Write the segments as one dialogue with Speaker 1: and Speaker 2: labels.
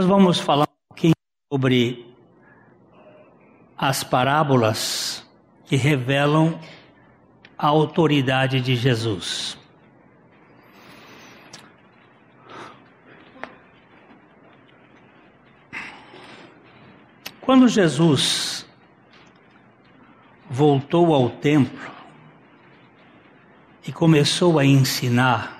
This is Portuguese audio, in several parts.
Speaker 1: Nós vamos falar um pouquinho sobre as parábolas que revelam a autoridade de Jesus. Quando Jesus voltou ao templo e começou a ensinar,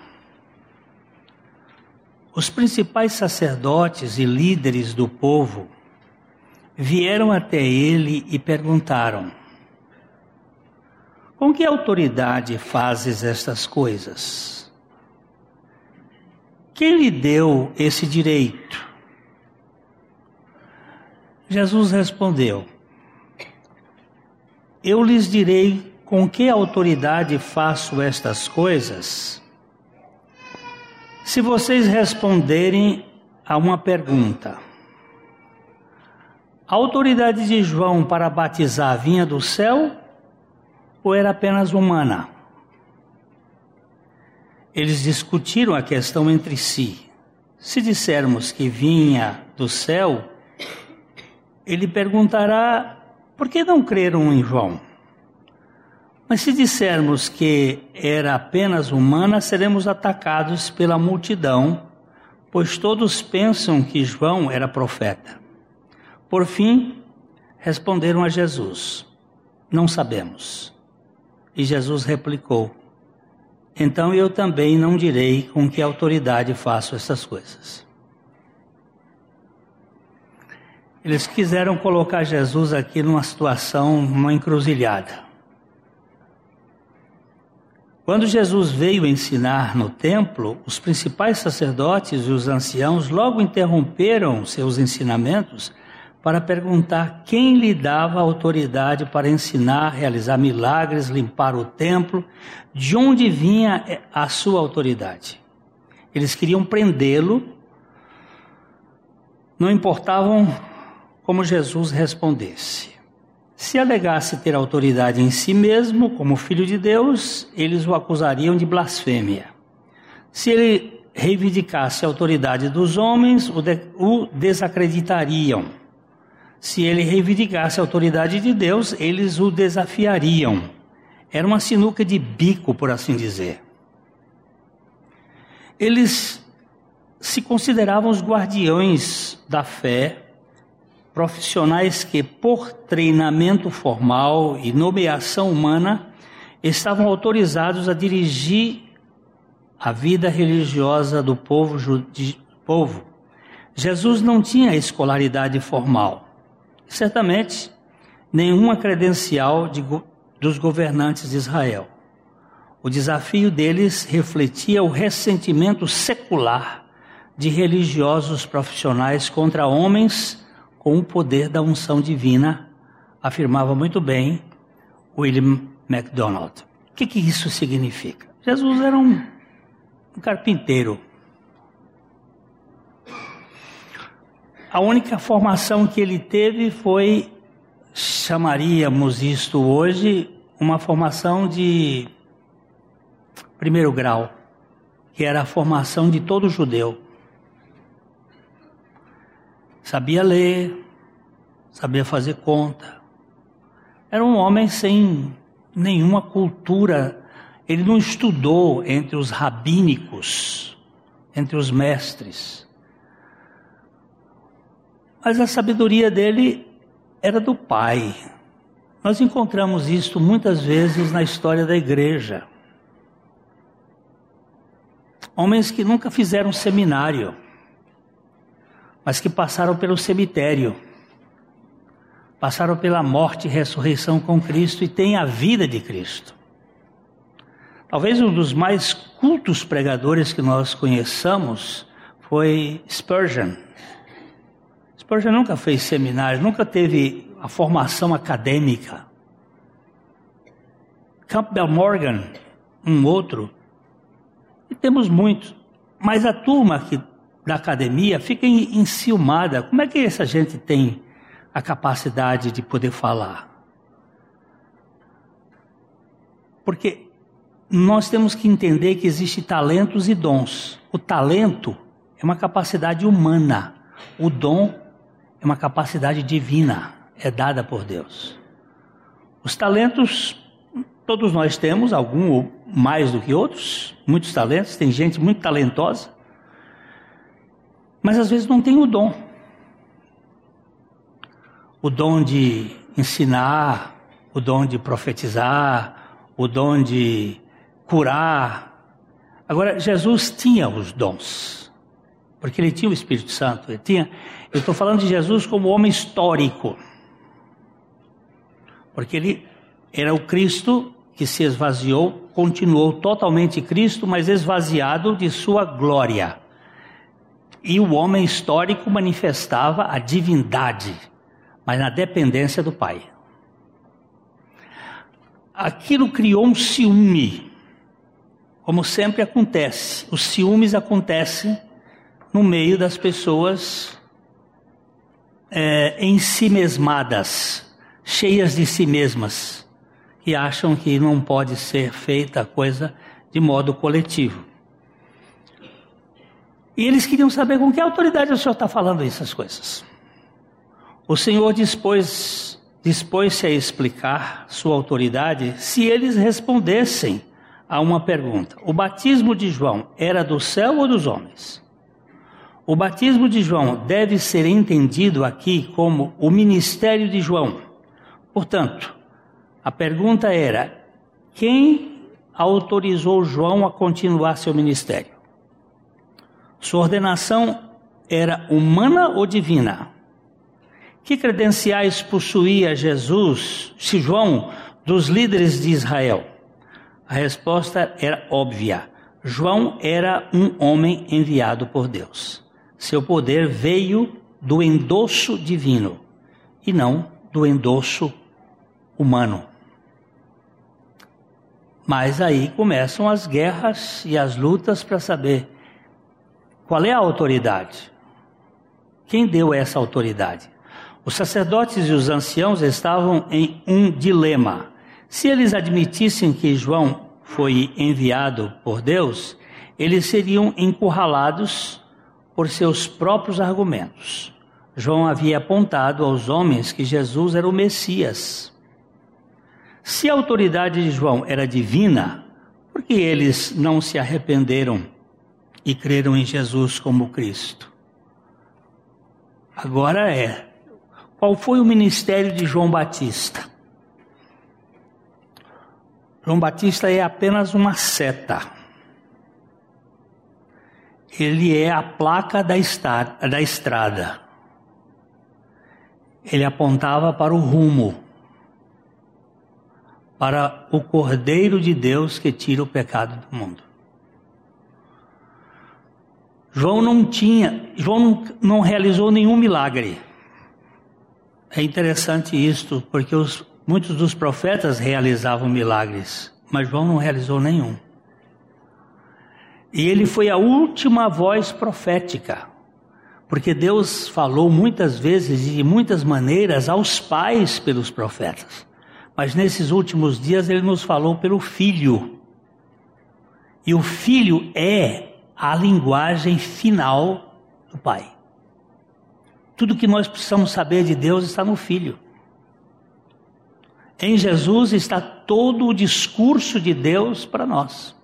Speaker 1: os principais sacerdotes e líderes do povo vieram até ele e perguntaram: Com que autoridade fazes estas coisas? Quem lhe deu esse direito? Jesus respondeu: Eu lhes direi com que autoridade faço estas coisas se vocês responderem a uma pergunta, a autoridade de João para batizar vinha do céu ou era apenas humana? Eles discutiram a questão entre si. Se dissermos que vinha do céu, ele perguntará: por que não creram em João? Mas se dissermos que era apenas humana, seremos atacados pela multidão, pois todos pensam que João era profeta. Por fim, responderam a Jesus: Não sabemos. E Jesus replicou: Então eu também não direi com que autoridade faço essas coisas. Eles quiseram colocar Jesus aqui numa situação, uma encruzilhada. Quando Jesus veio ensinar no templo, os principais sacerdotes e os anciãos logo interromperam seus ensinamentos para perguntar quem lhe dava autoridade para ensinar, realizar milagres, limpar o templo, de onde vinha a sua autoridade. Eles queriam prendê-lo, não importavam como Jesus respondesse. Se alegasse ter autoridade em si mesmo, como filho de Deus, eles o acusariam de blasfêmia. Se ele reivindicasse a autoridade dos homens, o, de, o desacreditariam. Se ele reivindicasse a autoridade de Deus, eles o desafiariam. Era uma sinuca de bico, por assim dizer. Eles se consideravam os guardiões da fé profissionais que, por treinamento formal e nomeação humana, estavam autorizados a dirigir a vida religiosa do povo. Povo. Jesus não tinha escolaridade formal, certamente nenhuma credencial de, dos governantes de Israel. O desafio deles refletia o ressentimento secular de religiosos profissionais contra homens com o poder da unção divina, afirmava muito bem William MacDonald. O que, que isso significa? Jesus era um, um carpinteiro. A única formação que ele teve foi, chamaríamos isto hoje, uma formação de primeiro grau, que era a formação de todo judeu sabia ler, sabia fazer conta. Era um homem sem nenhuma cultura. Ele não estudou entre os rabínicos, entre os mestres. Mas a sabedoria dele era do Pai. Nós encontramos isto muitas vezes na história da igreja. Homens que nunca fizeram seminário mas que passaram pelo cemitério, passaram pela morte e ressurreição com Cristo e têm a vida de Cristo. Talvez um dos mais cultos pregadores que nós conheçamos foi Spurgeon. Spurgeon nunca fez seminário, nunca teve a formação acadêmica. Campbell Morgan, um outro, e temos muitos. Mas a turma que da academia fica enciumada. Como é que essa gente tem a capacidade de poder falar? Porque nós temos que entender que existem talentos e dons. O talento é uma capacidade humana. O dom é uma capacidade divina, é dada por Deus. Os talentos, todos nós temos, algum mais do que outros, muitos talentos, tem gente muito talentosa, mas às vezes não tem o dom. O dom de ensinar, o dom de profetizar, o dom de curar. Agora, Jesus tinha os dons, porque ele tinha o Espírito Santo, ele tinha. Eu estou falando de Jesus como homem histórico. Porque ele era o Cristo que se esvaziou, continuou totalmente Cristo, mas esvaziado de sua glória. E o homem histórico manifestava a divindade, mas na dependência do Pai. Aquilo criou um ciúme, como sempre acontece. Os ciúmes acontecem no meio das pessoas é, em si mesmadas cheias de si mesmas, que acham que não pode ser feita a coisa de modo coletivo. E eles queriam saber com que autoridade o Senhor está falando essas coisas. O Senhor dispôs, dispôs-se a explicar sua autoridade se eles respondessem a uma pergunta: O batismo de João era do céu ou dos homens? O batismo de João deve ser entendido aqui como o ministério de João Portanto, a pergunta era: quem autorizou João a continuar seu ministério? Sua ordenação era humana ou divina? Que credenciais possuía Jesus, se João, dos líderes de Israel? A resposta era óbvia. João era um homem enviado por Deus. Seu poder veio do endosso divino e não do endosso humano. Mas aí começam as guerras e as lutas para saber qual é a autoridade. Quem deu essa autoridade? Os sacerdotes e os anciãos estavam em um dilema. Se eles admitissem que João foi enviado por Deus, eles seriam encurralados por seus próprios argumentos. João havia apontado aos homens que Jesus era o Messias. Se a autoridade de João era divina, por que eles não se arrependeram e creram em Jesus como Cristo? Agora é: qual foi o ministério de João Batista? João Batista é apenas uma seta. Ele é a placa da, da estrada. Ele apontava para o rumo para o Cordeiro de Deus que tira o pecado do mundo. João não tinha, João não, realizou nenhum milagre. É interessante isto, porque os, muitos dos profetas realizavam milagres, mas João não realizou nenhum. E ele foi a última voz profética, porque Deus falou muitas vezes e de muitas maneiras aos pais pelos profetas. Mas nesses últimos dias ele nos falou pelo Filho. E o Filho é a linguagem final do Pai. Tudo que nós precisamos saber de Deus está no Filho. Em Jesus está todo o discurso de Deus para nós.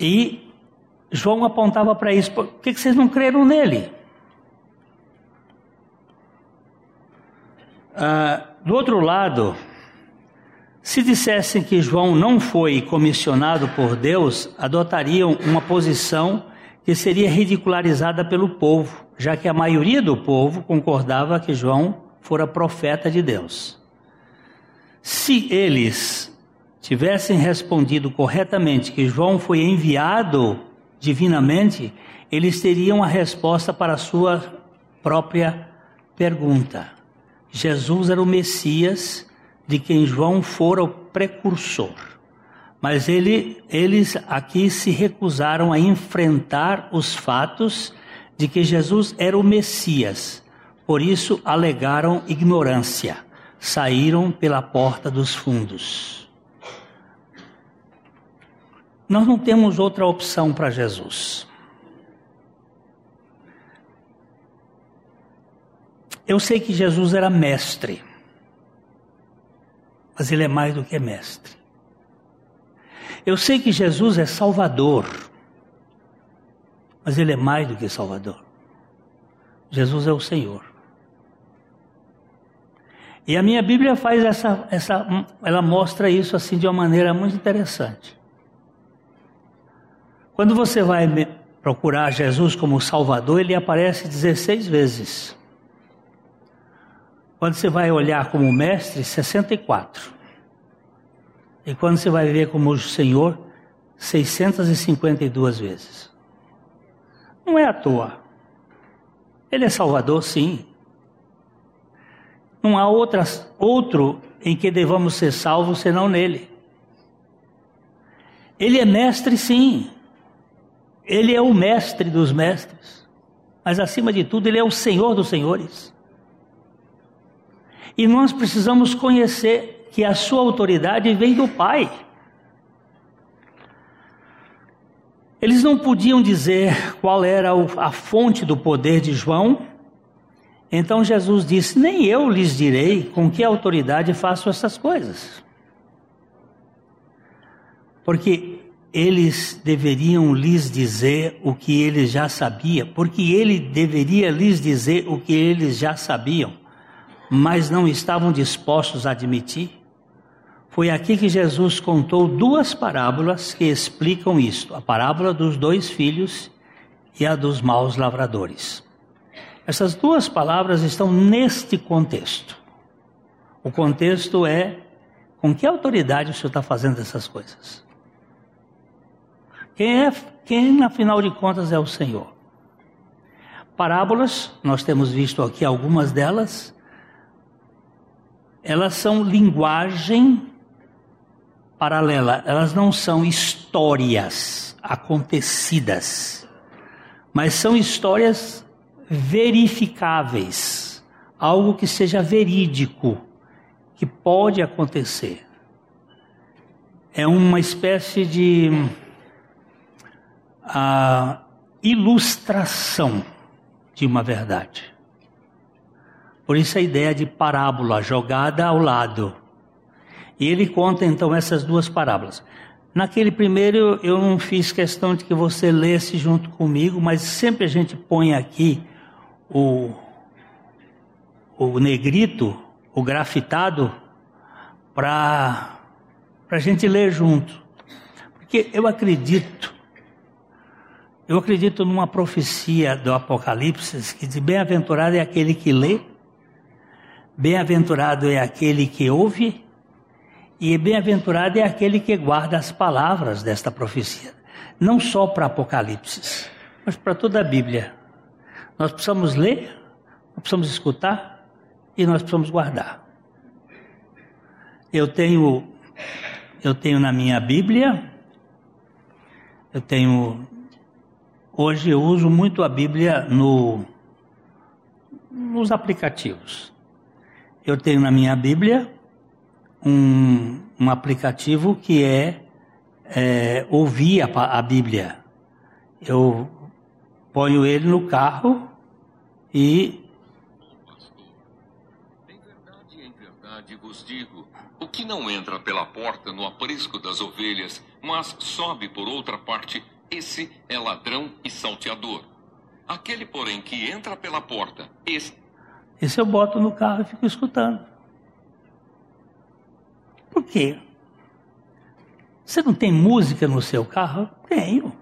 Speaker 1: E João apontava para isso. Por que vocês não creram nele? Ah, do outro lado, se dissessem que João não foi comissionado por Deus, adotariam uma posição que seria ridicularizada pelo povo, já que a maioria do povo concordava que João fora profeta de Deus. Se eles tivessem respondido corretamente que João foi enviado divinamente, eles teriam a resposta para a sua própria pergunta. Jesus era o Messias de quem João fora o precursor. Mas ele, eles aqui se recusaram a enfrentar os fatos de que Jesus era o Messias. Por isso alegaram ignorância. Saíram pela porta dos fundos. Nós não temos outra opção para Jesus. Eu sei que Jesus era mestre, mas ele é mais do que mestre. Eu sei que Jesus é Salvador, mas ele é mais do que Salvador. Jesus é o Senhor. E a minha Bíblia faz essa, essa, ela mostra isso assim de uma maneira muito interessante. Quando você vai procurar Jesus como Salvador, ele aparece 16 vezes. Quando você vai olhar como mestre, 64. E quando você vai ver como Senhor, 652 vezes. Não é à toa. Ele é Salvador, sim. Não há outras, outro em que devamos ser salvos senão nele. Ele é mestre, sim. Ele é o mestre dos mestres. Mas acima de tudo, ele é o Senhor dos senhores. E nós precisamos conhecer que a sua autoridade vem do Pai. Eles não podiam dizer qual era a fonte do poder de João, então Jesus disse: Nem eu lhes direi com que autoridade faço essas coisas. Porque eles deveriam lhes dizer o que eles já sabiam, porque ele deveria lhes dizer o que eles já sabiam, mas não estavam dispostos a admitir. Foi aqui que Jesus contou duas parábolas que explicam isto: a parábola dos dois filhos e a dos maus lavradores. Essas duas palavras estão neste contexto. O contexto é com que autoridade o senhor está fazendo essas coisas? Quem é, quem afinal de contas é o Senhor? Parábolas, nós temos visto aqui algumas delas, elas são linguagem paralela, elas não são histórias acontecidas, mas são histórias verificáveis, algo que seja verídico, que pode acontecer. É uma espécie de a ilustração de uma verdade. Por isso a ideia de parábola jogada ao lado. E ele conta então essas duas parábolas. Naquele primeiro eu não fiz questão de que você lesse junto comigo, mas sempre a gente põe aqui o, o negrito, o grafitado, para a gente ler junto. Porque eu acredito, eu acredito numa profecia do Apocalipse que diz: bem-aventurado é aquele que lê, bem-aventurado é aquele que ouve, e bem-aventurado é aquele que guarda as palavras desta profecia. Não só para Apocalipse, mas para toda a Bíblia. Nós precisamos ler, nós precisamos escutar e nós precisamos guardar. Eu tenho, eu tenho na minha Bíblia, eu tenho, hoje eu uso muito a Bíblia no, nos aplicativos. Eu tenho na minha Bíblia um, um aplicativo que é, é ouvir a, a Bíblia. Eu ponho ele no carro e.
Speaker 2: Em verdade, em verdade vos digo: o que não entra pela porta no aprisco das ovelhas, mas sobe por outra parte, esse é ladrão e salteador. Aquele, porém, que entra pela porta, esse.
Speaker 1: Esse eu boto no carro e fico escutando. Por quê? Você não tem música no seu carro? Tenho.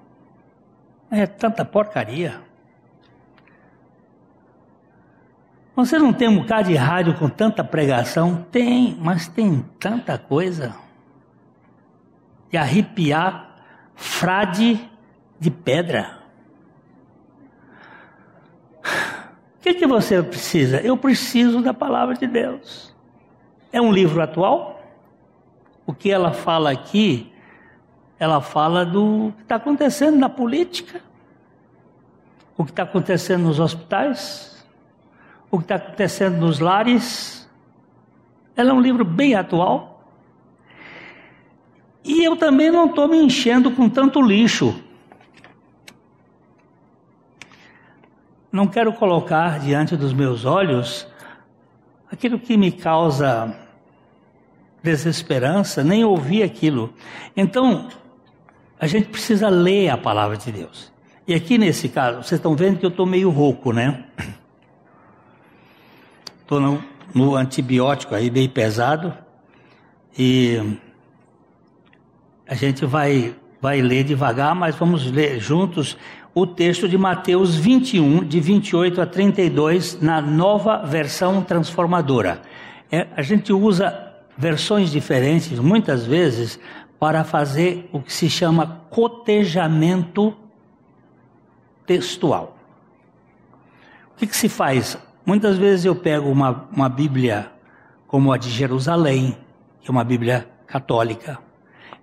Speaker 1: É tanta porcaria. Você não tem um bocado de rádio com tanta pregação? Tem, mas tem tanta coisa. De arrepiar frade de pedra. O que, que você precisa? Eu preciso da palavra de Deus. É um livro atual? O que ela fala aqui ela fala do que está acontecendo na política, o que está acontecendo nos hospitais, o que está acontecendo nos lares. Ela é um livro bem atual. E eu também não estou me enchendo com tanto lixo. Não quero colocar diante dos meus olhos aquilo que me causa desesperança, nem ouvir aquilo. Então, a gente precisa ler a palavra de Deus. E aqui nesse caso, vocês estão vendo que eu estou meio rouco, né? Estou no, no antibiótico aí, bem pesado. E a gente vai, vai ler devagar, mas vamos ler juntos o texto de Mateus 21, de 28 a 32, na nova versão transformadora. É, a gente usa versões diferentes, muitas vezes, para fazer o que se chama cotejamento textual. O que, que se faz? Muitas vezes eu pego uma, uma Bíblia como a de Jerusalém, que é uma Bíblia católica.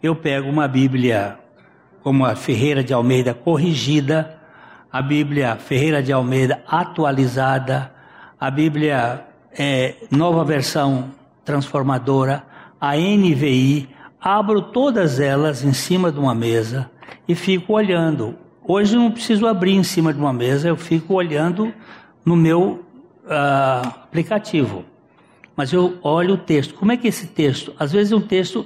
Speaker 1: Eu pego uma Bíblia como a Ferreira de Almeida corrigida, a Bíblia Ferreira de Almeida atualizada, a Bíblia é, nova versão transformadora, a NVI, abro todas elas em cima de uma mesa e fico olhando. Hoje não preciso abrir em cima de uma mesa, eu fico olhando no meu uh, aplicativo. Mas eu olho o texto. Como é que esse texto? Às vezes um texto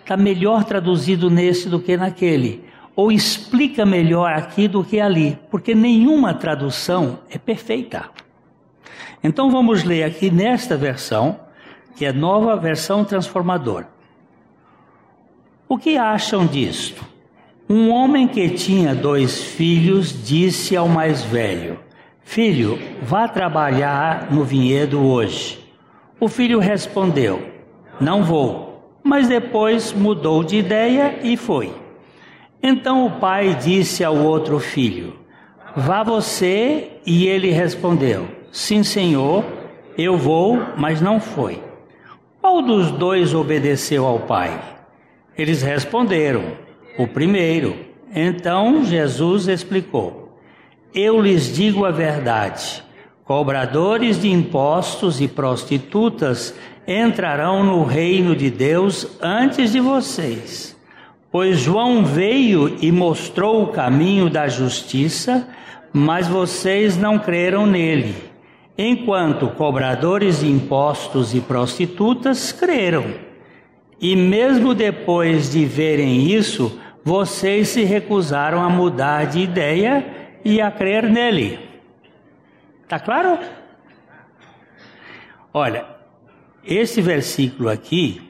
Speaker 1: está melhor traduzido nesse do que naquele. Ou explica melhor aqui do que ali. Porque nenhuma tradução é perfeita. Então vamos ler aqui nesta versão, que é nova versão transformadora. O que acham disto? Um homem que tinha dois filhos disse ao mais velho: Filho, vá trabalhar no vinhedo hoje. O filho respondeu: Não vou. Mas depois mudou de ideia e foi. Então o pai disse ao outro filho: Vá você. E ele respondeu: Sim, senhor, eu vou, mas não foi. Qual dos dois obedeceu ao pai? Eles responderam: O primeiro. Então Jesus explicou: Eu lhes digo a verdade. Cobradores de impostos e prostitutas entrarão no reino de Deus antes de vocês. Pois João veio e mostrou o caminho da justiça, mas vocês não creram nele. Enquanto cobradores de impostos e prostitutas creram. E mesmo depois de verem isso, vocês se recusaram a mudar de ideia e a crer nele. Tá claro? Olha, esse versículo aqui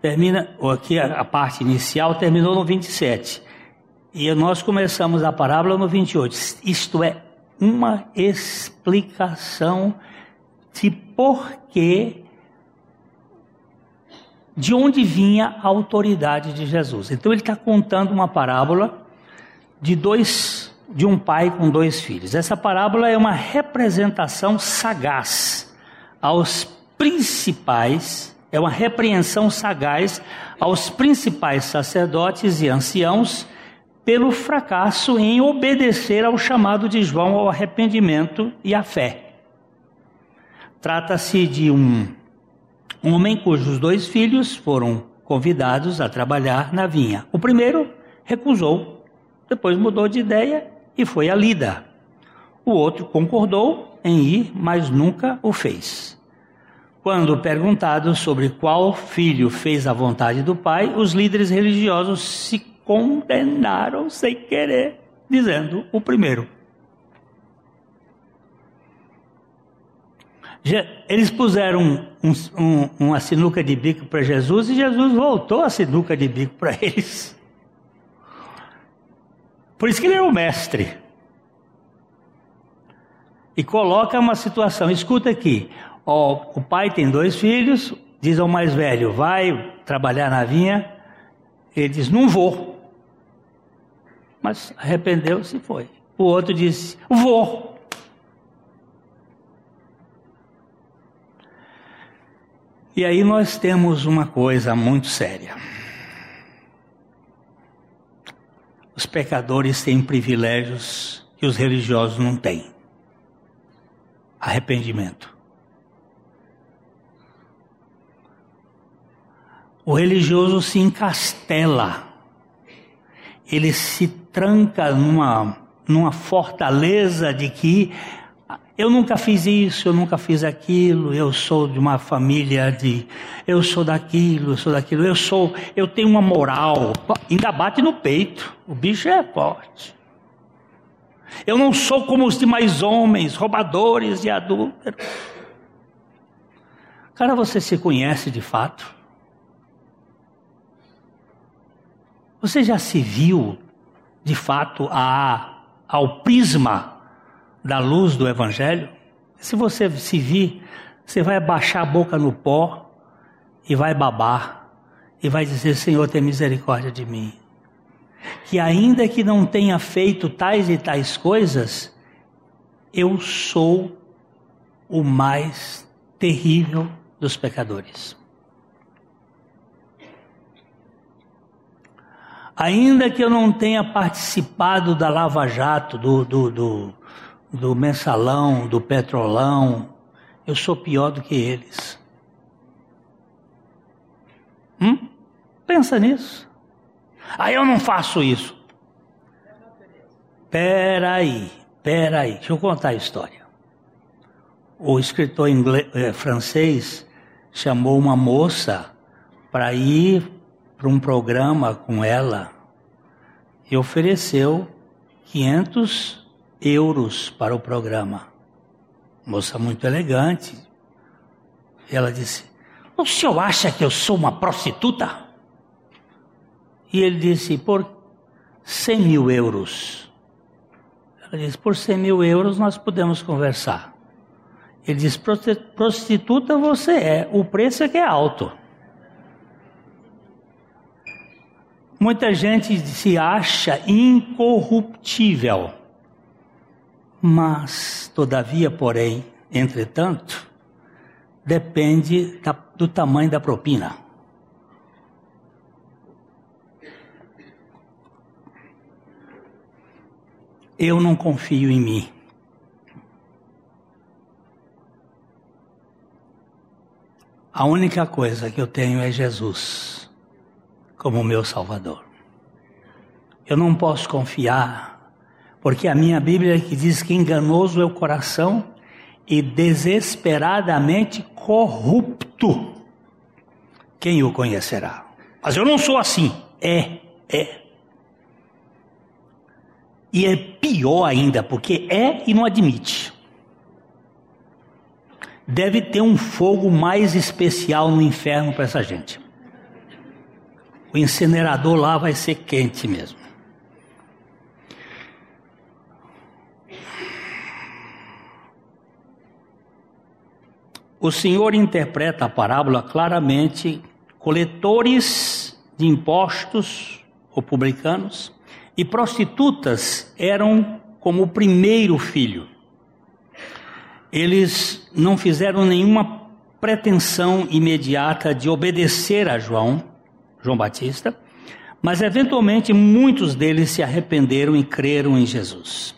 Speaker 1: termina, aqui a, parte inicial terminou no 27. E nós começamos a parábola no 28. Isto é uma explicação de por que de onde vinha a autoridade de Jesus. Então ele está contando uma parábola de dois, de um pai com dois filhos. Essa parábola é uma representação sagaz aos principais, é uma repreensão sagaz aos principais sacerdotes e anciãos pelo fracasso em obedecer ao chamado de João ao arrependimento e à fé. Trata-se de um homem cujos dois filhos foram convidados a trabalhar na vinha. O primeiro recusou, depois mudou de ideia e foi a Lida. O outro concordou em ir, mas nunca o fez. Quando perguntado sobre qual filho fez a vontade do pai, os líderes religiosos se condenaram sem querer, dizendo o primeiro. Eles puseram um, um, uma sinuca de bico para Jesus e Jesus voltou a sinuca de bico para eles. Por isso que ele é o mestre. E coloca uma situação, escuta aqui. Ó, o pai tem dois filhos, diz ao mais velho, vai trabalhar na vinha. Ele diz, não vou. Mas arrependeu-se e foi. O outro disse, vou. E aí nós temos uma coisa muito séria. Os pecadores têm privilégios que os religiosos não têm. Arrependimento. O religioso se encastela, ele se tranca numa, numa fortaleza de que eu nunca fiz isso, eu nunca fiz aquilo, eu sou de uma família de, eu sou daquilo, eu sou daquilo, eu sou, eu tenho uma moral, ainda bate no peito, o bicho é forte. Eu não sou como os demais homens, roubadores e adúlteros. Cara, você se conhece de fato? Você já se viu de fato a, ao prisma da luz do Evangelho? Se você se vir, você vai baixar a boca no pó e vai babar e vai dizer: Senhor, tem misericórdia de mim. Que ainda que não tenha feito tais e tais coisas, eu sou o mais terrível dos pecadores. Ainda que eu não tenha participado da Lava Jato, do, do, do, do mensalão, do petrolão, eu sou pior do que eles. Hum? Pensa nisso. Aí eu não faço isso. Peraí, peraí, deixa eu contar a história. O escritor inglês, eh, francês chamou uma moça para ir para um programa com ela e ofereceu 500 euros para o programa. Moça muito elegante. Ela disse: O senhor acha que eu sou uma prostituta? E ele disse: Por 100 mil euros. Ela disse: Por 100 mil euros nós podemos conversar. Ele disse: Prostituta você é, o preço é que é alto. Muita gente se acha incorruptível. Mas, todavia, porém, entretanto, depende da, do tamanho da propina. Eu não confio em mim. A única coisa que eu tenho é Jesus como meu Salvador. Eu não posso confiar, porque a minha Bíblia que diz que enganoso é o coração e desesperadamente corrupto. Quem o conhecerá? Mas eu não sou assim. É, é. E é pior ainda, porque é e não admite. Deve ter um fogo mais especial no inferno para essa gente o incinerador lá vai ser quente mesmo. O Senhor interpreta a parábola claramente: coletores de impostos ou publicanos e prostitutas eram como o primeiro filho. Eles não fizeram nenhuma pretensão imediata de obedecer a João, João Batista, mas eventualmente muitos deles se arrependeram e creram em Jesus.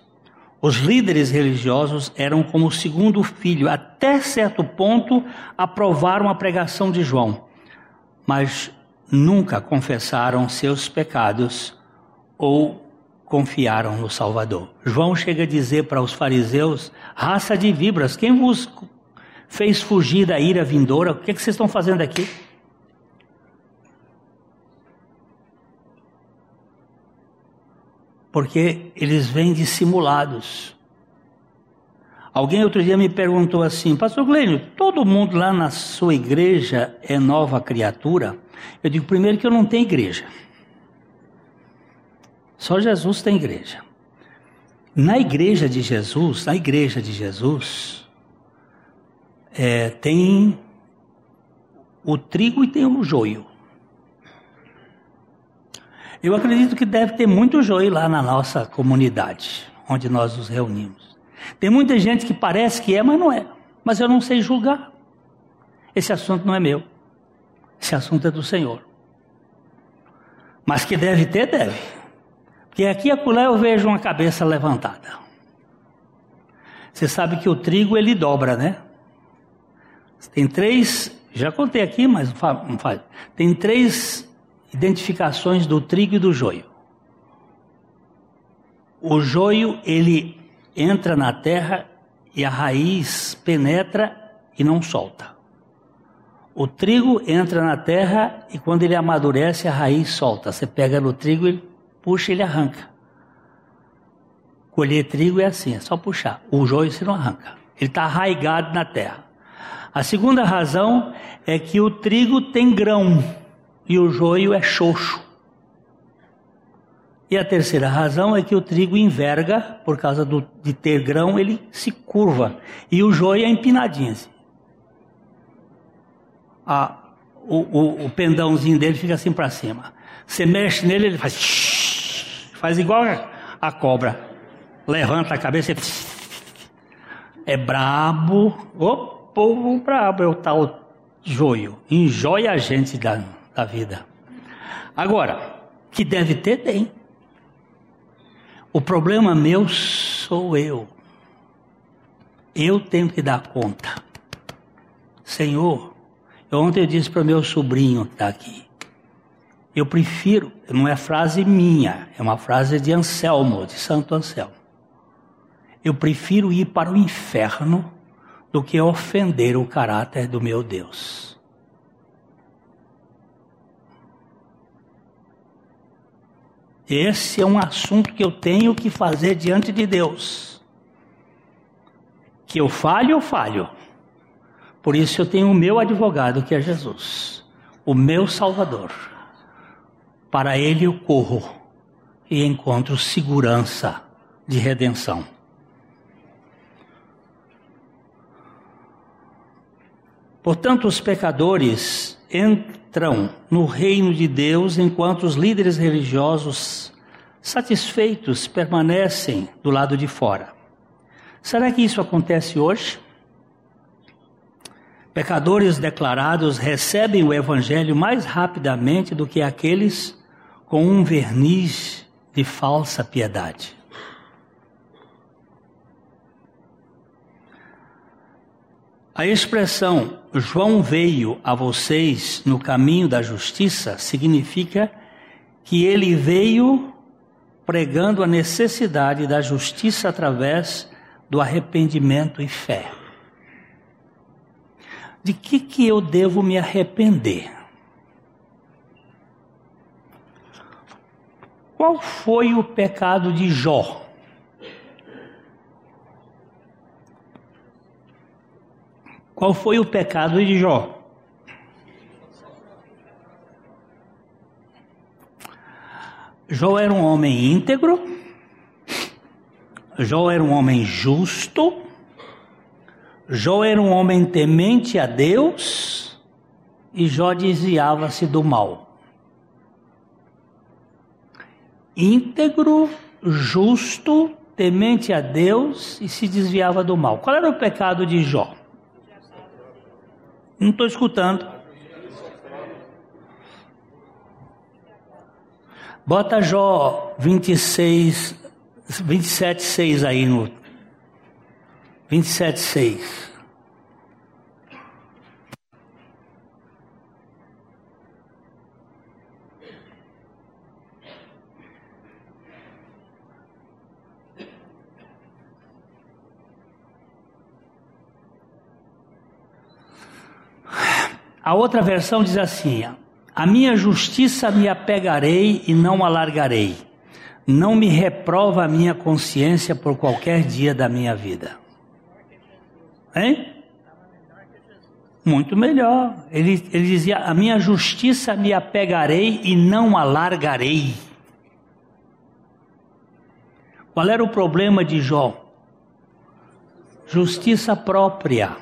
Speaker 1: Os líderes religiosos eram como o segundo filho, até certo ponto aprovaram a pregação de João, mas nunca confessaram seus pecados ou confiaram no Salvador. João chega a dizer para os fariseus: raça de vibras, quem vos fez fugir da ira vindoura? O que, é que vocês estão fazendo aqui? Porque eles vêm dissimulados. Alguém outro dia me perguntou assim, Pastor Glênio, todo mundo lá na sua igreja é nova criatura? Eu digo, primeiro que eu não tenho igreja. Só Jesus tem igreja. Na igreja de Jesus, na igreja de Jesus, é, tem o trigo e tem o joio. Eu acredito que deve ter muito joio lá na nossa comunidade, onde nós nos reunimos. Tem muita gente que parece que é, mas não é. Mas eu não sei julgar. Esse assunto não é meu. Esse assunto é do Senhor. Mas que deve ter, deve. Porque aqui e eu vejo uma cabeça levantada. Você sabe que o trigo ele dobra, né? Tem três, já contei aqui, mas não faz. Tem três identificações do trigo e do joio. O joio, ele entra na terra e a raiz penetra e não solta. O trigo entra na terra e quando ele amadurece, a raiz solta. Você pega no trigo, ele puxa, ele arranca. Colher trigo é assim, é só puxar. O joio você não arranca. Ele está arraigado na terra. A segunda razão é que o trigo tem grão e o joio é xoxo. E a terceira razão é que o trigo enverga, por causa do, de ter grão, ele se curva. E o joio é empinadinho. Assim. A, o, o, o, pendãozinho dele fica assim para cima. Você mexe nele, ele faz. Faz igual a cobra. Levanta a cabeça e. É brabo. O povo brabo é o tal joio. Enjoia a gente da, da vida. Agora, que deve ter, tem. O problema meu sou eu. Eu tenho que dar conta. Senhor, ontem eu disse para o meu sobrinho que está aqui. Eu prefiro, não é frase minha, é uma frase de Anselmo, de Santo Anselmo. Eu prefiro ir para o inferno do que ofender o caráter do meu Deus. Esse é um assunto que eu tenho que fazer diante de Deus. Que eu falho, eu falho. Por isso eu tenho o meu advogado, que é Jesus, o meu Salvador. Para ele eu corro e encontro segurança de redenção. Portanto, os pecadores entram no reino de Deus enquanto os líderes religiosos satisfeitos permanecem do lado de fora. Será que isso acontece hoje? Pecadores declarados recebem o evangelho mais rapidamente do que aqueles com um verniz de falsa piedade. A expressão João veio a vocês no caminho da justiça significa que ele veio pregando a necessidade da justiça através do arrependimento e fé. De que que eu devo me arrepender? Qual foi o pecado de Jó? Qual foi o pecado de Jó? Jó era um homem íntegro, Jó era um homem justo, Jó era um homem temente a Deus e Jó desviava-se do mal. Íntegro, justo, temente a Deus e se desviava do mal. Qual era o pecado de Jó? Não estou escutando. Bota Jó 26, 27, 6 aí no. 27, 6. A outra versão diz assim: A minha justiça me apegarei e não alargarei. Não me reprova a minha consciência por qualquer dia da minha vida. Hein? Muito melhor. Ele, ele dizia: A minha justiça me apegarei e não alargarei. Qual era o problema de Jó? Justiça própria.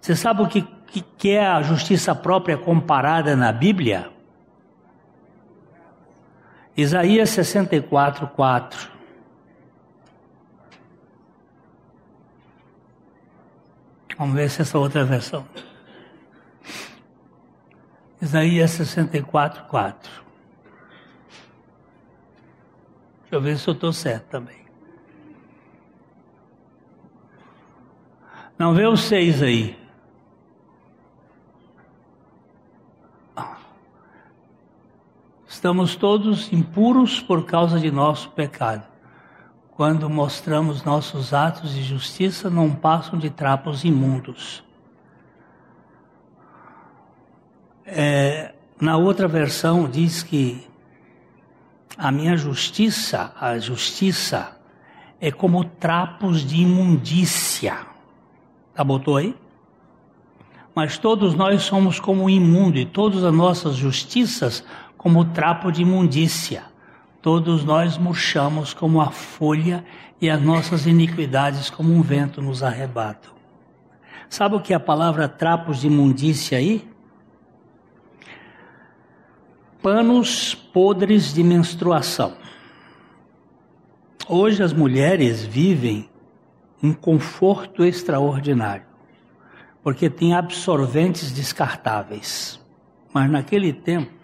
Speaker 1: Você sabe o que que, que é a justiça própria comparada na Bíblia? Isaías 64, 4. Vamos ver se essa outra versão. Isaías 64, 4. Deixa eu ver se eu estou certo também. Não vê o 6 aí. Estamos todos impuros por causa de nosso pecado. quando mostramos nossos atos de justiça, não passam de trapos imundos. É, na outra versão diz que a minha justiça, a justiça, é como trapos de imundícia. Tá botou aí? Mas todos nós somos como imundo e todas as nossas justiças como trapo de imundícia. Todos nós murchamos como a folha e as nossas iniquidades como um vento nos arrebatam. Sabe o que é a palavra trapos de imundícia aí? Panos podres de menstruação. Hoje as mulheres vivem um conforto extraordinário, porque tem absorventes descartáveis. Mas naquele tempo,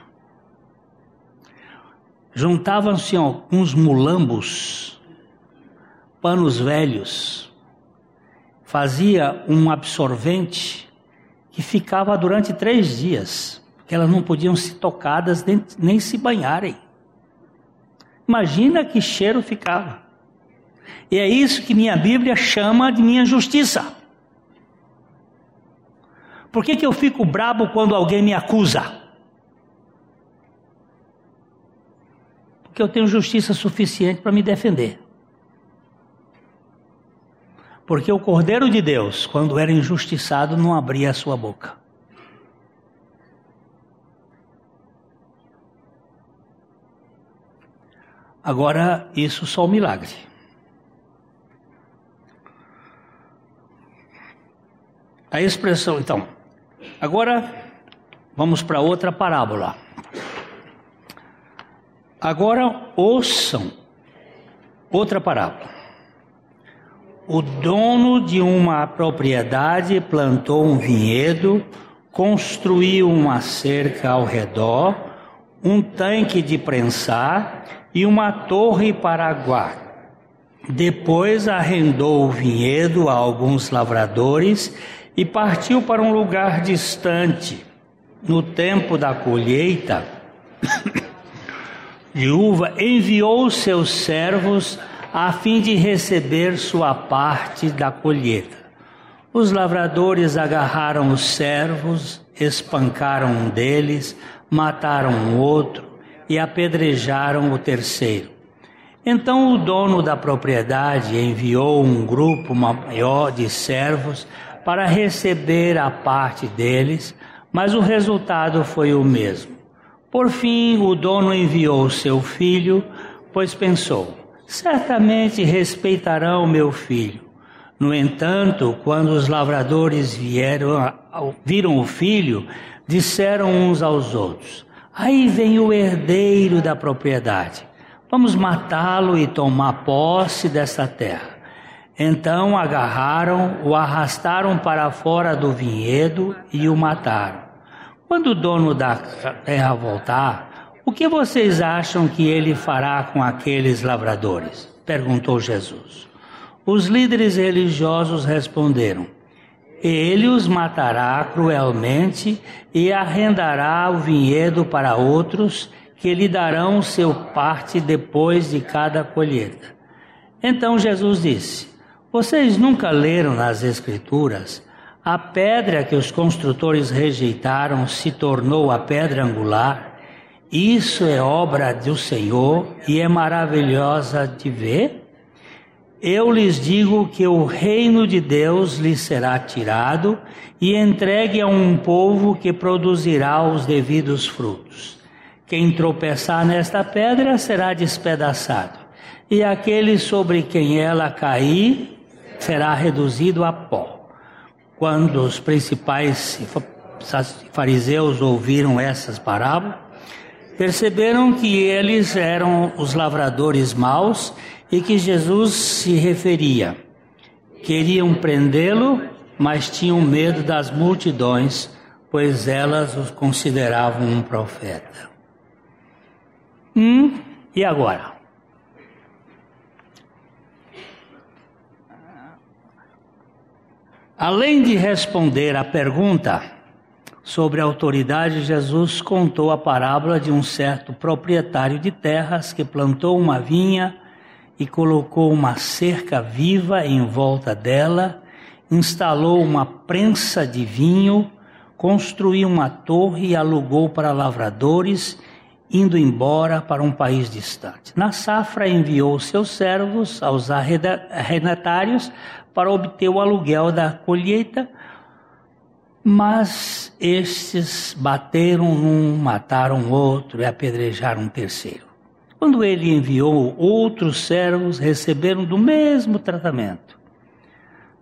Speaker 1: Juntavam-se alguns mulambos, panos velhos, fazia um absorvente que ficava durante três dias, porque elas não podiam ser tocadas nem, nem se banharem. Imagina que cheiro ficava. E é isso que minha Bíblia chama de minha justiça. Por que, que eu fico brabo quando alguém me acusa? Que eu tenho justiça suficiente para me defender. Porque o Cordeiro de Deus, quando era injustiçado, não abria a sua boca. Agora, isso só um milagre. A expressão, então. Agora, vamos para outra parábola. Agora ouçam outra parábola. O dono de uma propriedade plantou um vinhedo, construiu uma cerca ao redor, um tanque de prensar e uma torre para aguar. Depois arrendou o vinhedo a alguns lavradores e partiu para um lugar distante. No tempo da colheita, viúva enviou seus servos a fim de receber sua parte da colheita. Os lavradores agarraram os servos, espancaram um deles, mataram outro e apedrejaram o terceiro. Então o dono da propriedade enviou um grupo maior de servos para receber a parte deles, mas o resultado foi o mesmo. Por fim, o dono enviou seu filho, pois pensou: certamente respeitarão meu filho. No entanto, quando os lavradores vieram, viram o filho, disseram uns aos outros: Aí vem o herdeiro da propriedade. Vamos matá-lo e tomar posse desta terra. Então agarraram, o arrastaram para fora do vinhedo e o mataram. Quando o dono da terra voltar, o que vocês acham que ele fará com aqueles lavradores? perguntou Jesus. Os líderes religiosos responderam: Ele os matará cruelmente e arrendará o vinhedo para outros que lhe darão seu parte depois de cada colheita. Então Jesus disse: Vocês nunca leram nas Escrituras a pedra que os construtores rejeitaram se tornou a pedra angular. Isso é obra do Senhor e é maravilhosa de ver. Eu lhes digo que o reino de Deus lhes será tirado e entregue a um povo que produzirá os devidos frutos. Quem tropeçar nesta pedra será despedaçado, e aquele sobre quem ela cair será reduzido a pó. Quando os principais fariseus ouviram essas parábolas, perceberam que eles eram os lavradores maus e que Jesus se referia. Queriam prendê-lo, mas tinham medo das multidões, pois elas os consideravam um profeta. Hum, e agora? Além de responder à pergunta sobre a autoridade, Jesus contou a parábola de um certo proprietário de terras que plantou uma vinha e colocou uma cerca viva em volta dela, instalou uma prensa de vinho, construiu uma torre e alugou para lavradores, indo embora para um país distante. Na safra enviou seus servos aos arrendatários para obter o aluguel da colheita, mas estes bateram um, mataram outro e apedrejaram um terceiro. Quando ele enviou outros servos, receberam do mesmo tratamento.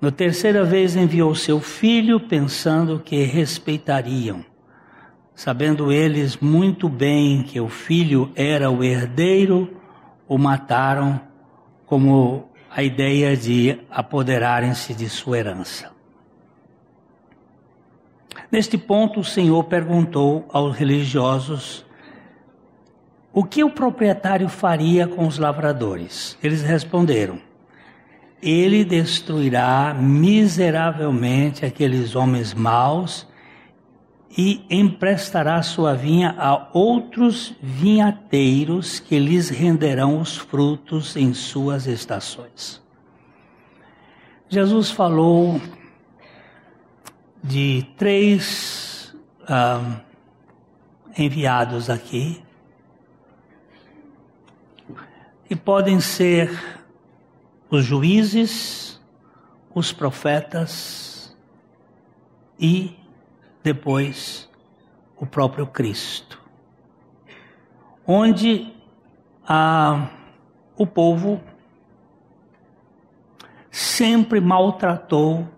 Speaker 1: Na terceira vez enviou seu filho, pensando que respeitariam. Sabendo eles muito bem que o filho era o herdeiro, o mataram como a ideia de apoderarem-se de sua herança. Neste ponto, o Senhor perguntou aos religiosos o que o proprietário faria com os lavradores. Eles responderam: Ele destruirá miseravelmente aqueles homens maus e emprestará sua vinha a outros vinhateiros que lhes renderão os frutos em suas estações. Jesus falou de três ah, enviados aqui, que podem ser os juízes, os profetas e depois o próprio Cristo, onde ah, o povo sempre maltratou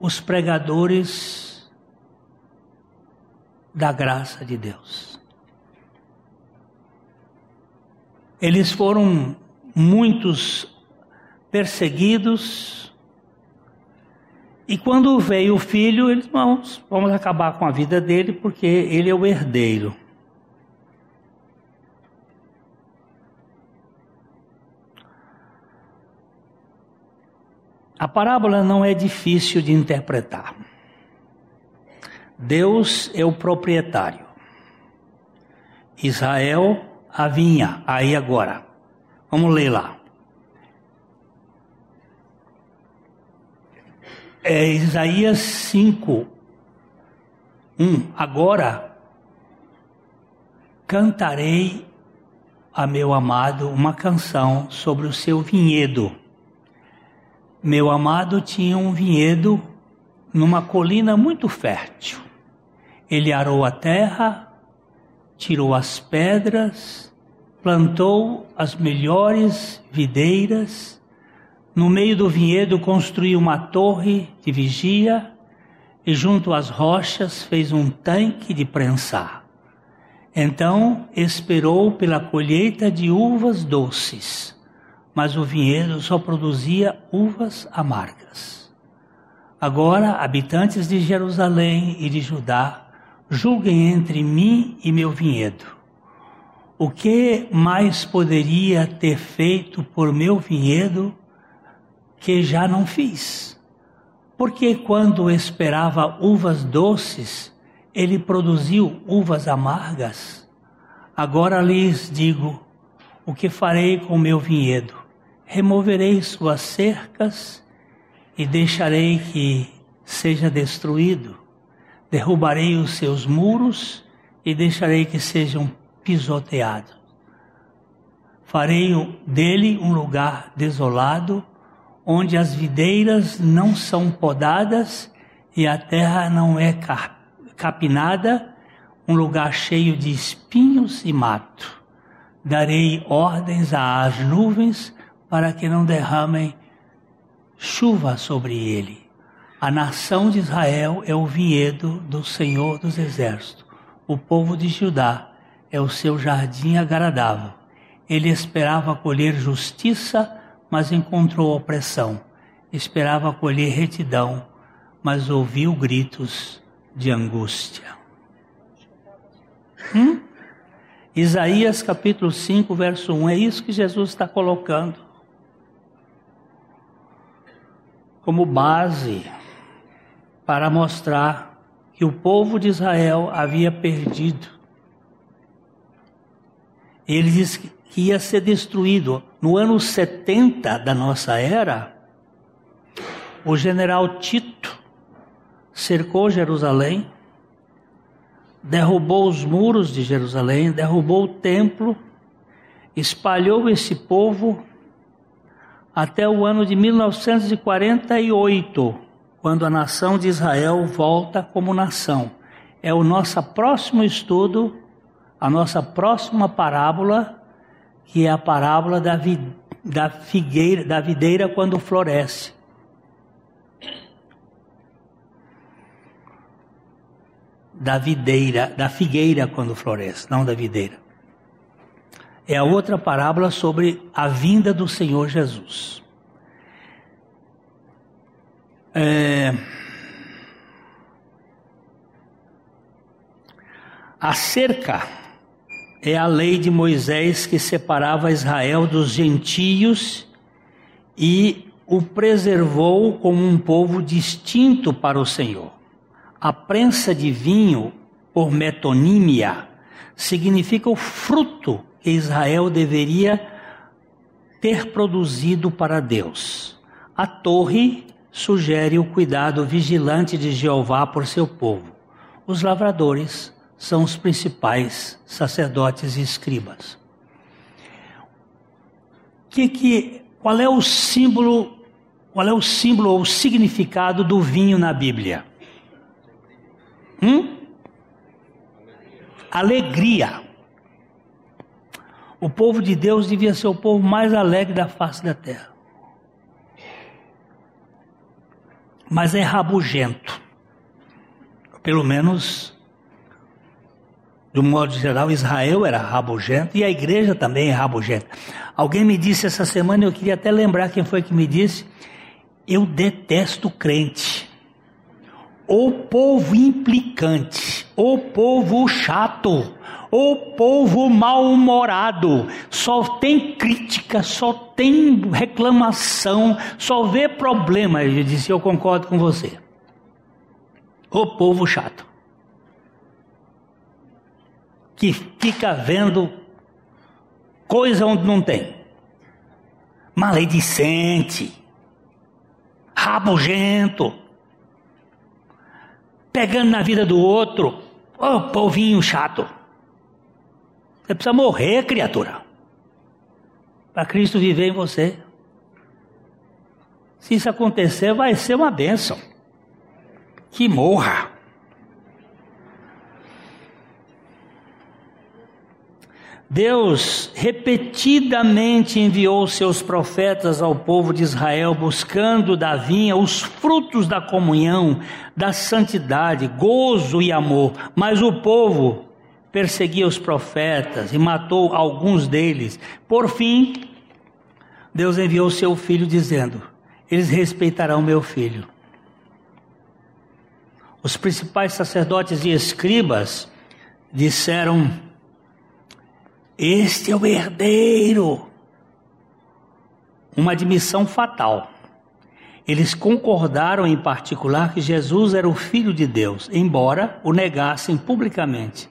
Speaker 1: os pregadores da graça de Deus. Eles foram muitos perseguidos, e quando veio o filho, eles vamos, vamos acabar com a vida dele porque ele é o herdeiro. A parábola não é difícil de interpretar. Deus é o proprietário. Israel, a vinha. Aí agora. Vamos ler lá. É Isaías 5, 1. Agora cantarei a meu amado uma canção sobre o seu vinhedo meu amado tinha um vinhedo numa colina muito fértil. Ele arou a terra, tirou as pedras, plantou as melhores videiras. No meio do vinhedo construiu uma torre de vigia e junto às rochas fez um tanque de prensar. Então esperou pela colheita de uvas doces mas o vinhedo só produzia uvas amargas. Agora, habitantes de Jerusalém e de Judá, julguem entre mim e meu vinhedo. O que mais poderia ter feito por meu vinhedo que já não fiz? Porque quando esperava uvas doces, ele produziu uvas amargas? Agora lhes digo: o que farei com meu vinhedo? removerei suas cercas e deixarei que seja destruído. Derrubarei os seus muros e deixarei que sejam pisoteados. Farei dele um lugar desolado, onde as videiras não são podadas e a terra não é capinada, um lugar cheio de espinhos e mato. Darei ordens às nuvens para que não derramem chuva sobre ele. A nação de Israel é o vinhedo do Senhor dos Exércitos. O povo de Judá é o seu jardim agradável. Ele esperava colher justiça, mas encontrou opressão. Esperava colher retidão, mas ouviu gritos de angústia. Hum? Isaías capítulo 5, verso 1. É isso que Jesus está colocando. como base para mostrar que o povo de Israel havia perdido. Ele diz que ia ser destruído. No ano 70 da nossa era, o general Tito cercou Jerusalém, derrubou os muros de Jerusalém, derrubou o templo, espalhou esse povo até o ano de 1948, quando a nação de Israel volta como nação. É o nosso próximo estudo, a nossa próxima parábola, que é a parábola da, vi, da figueira, da videira quando floresce. Da videira, da figueira quando floresce, não da videira. É a outra parábola sobre a vinda do Senhor Jesus. É... A cerca é a lei de Moisés que separava Israel dos gentios e o preservou como um povo distinto para o Senhor. A prensa de vinho, por metonímia, significa o fruto que Israel deveria ter produzido para Deus. A torre sugere o cuidado vigilante de Jeová por seu povo. Os lavradores são os principais sacerdotes e escribas. Que, que, qual é o símbolo, qual é o símbolo ou o significado do vinho na Bíblia? Hum? Alegria. O povo de Deus devia ser o povo mais alegre da face da terra. Mas é rabugento. Pelo menos, de um modo geral, Israel era rabugento e a igreja também é rabugenta. Alguém me disse essa semana, eu queria até lembrar quem foi que me disse, eu detesto crente. O povo implicante, o povo chato, o povo mal-humorado, só tem crítica, só tem reclamação, só vê problema. Eu disse, eu concordo com você. O povo chato. Que fica vendo coisa onde não tem. Maledicente. Rabugento. Pegando na vida do outro. Ô oh, povinho chato. Você precisa morrer, criatura. Para Cristo viver em você. Se isso acontecer, vai ser uma bênção. Que morra. Deus repetidamente enviou seus profetas ao povo de Israel, buscando da vinha os frutos da comunhão, da santidade, gozo e amor. Mas o povo perseguia os profetas e matou alguns deles. Por fim, Deus enviou seu filho dizendo: Eles respeitarão meu filho. Os principais sacerdotes e escribas disseram: Este é o herdeiro. Uma admissão fatal. Eles concordaram em particular que Jesus era o Filho de Deus, embora o negassem publicamente.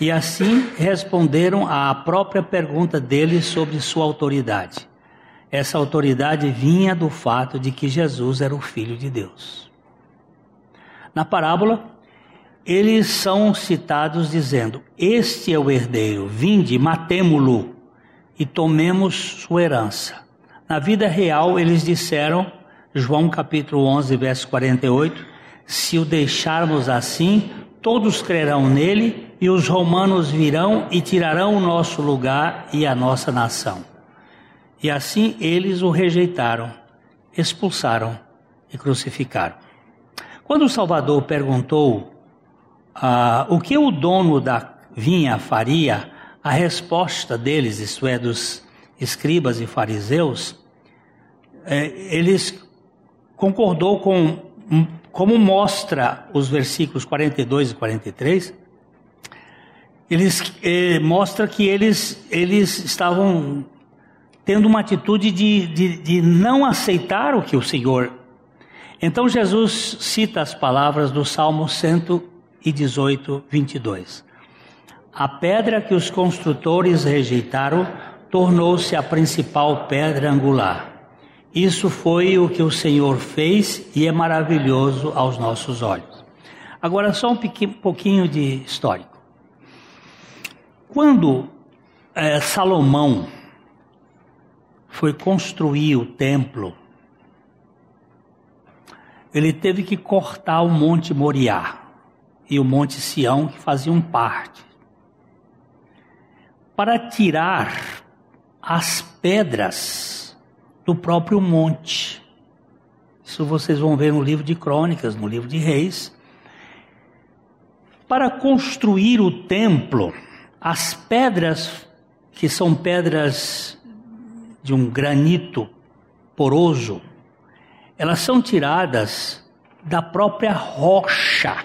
Speaker 1: E assim responderam à própria pergunta deles sobre sua autoridade. Essa autoridade vinha do fato de que Jesus era o Filho de Deus. Na parábola, eles são citados dizendo: Este é o herdeiro, vinde, matemo-lo e tomemos sua herança. Na vida real, eles disseram, João capítulo 11, verso 48, se o deixarmos assim, todos crerão nele e os romanos virão e tirarão o nosso lugar e a nossa nação. E assim eles o rejeitaram, expulsaram e crucificaram. Quando o Salvador perguntou ah, o que o dono da vinha faria, a resposta deles, isto é, dos escribas e fariseus, é, eles concordou com como mostra os versículos 42 e 43, eles eh, mostra que eles, eles estavam tendo uma atitude de, de, de não aceitar o que o Senhor. Então Jesus cita as palavras do Salmo 118, 22. A pedra que os construtores rejeitaram tornou-se a principal pedra angular. Isso foi o que o Senhor fez e é maravilhoso aos nossos olhos. Agora, só um pouquinho de histórico. Quando é, Salomão foi construir o templo, ele teve que cortar o Monte Moriá e o Monte Sião, que faziam parte, para tirar as pedras do próprio monte. Isso vocês vão ver no livro de Crônicas, no livro de Reis. Para construir o templo, as pedras, que são pedras de um granito poroso, elas são tiradas da própria rocha,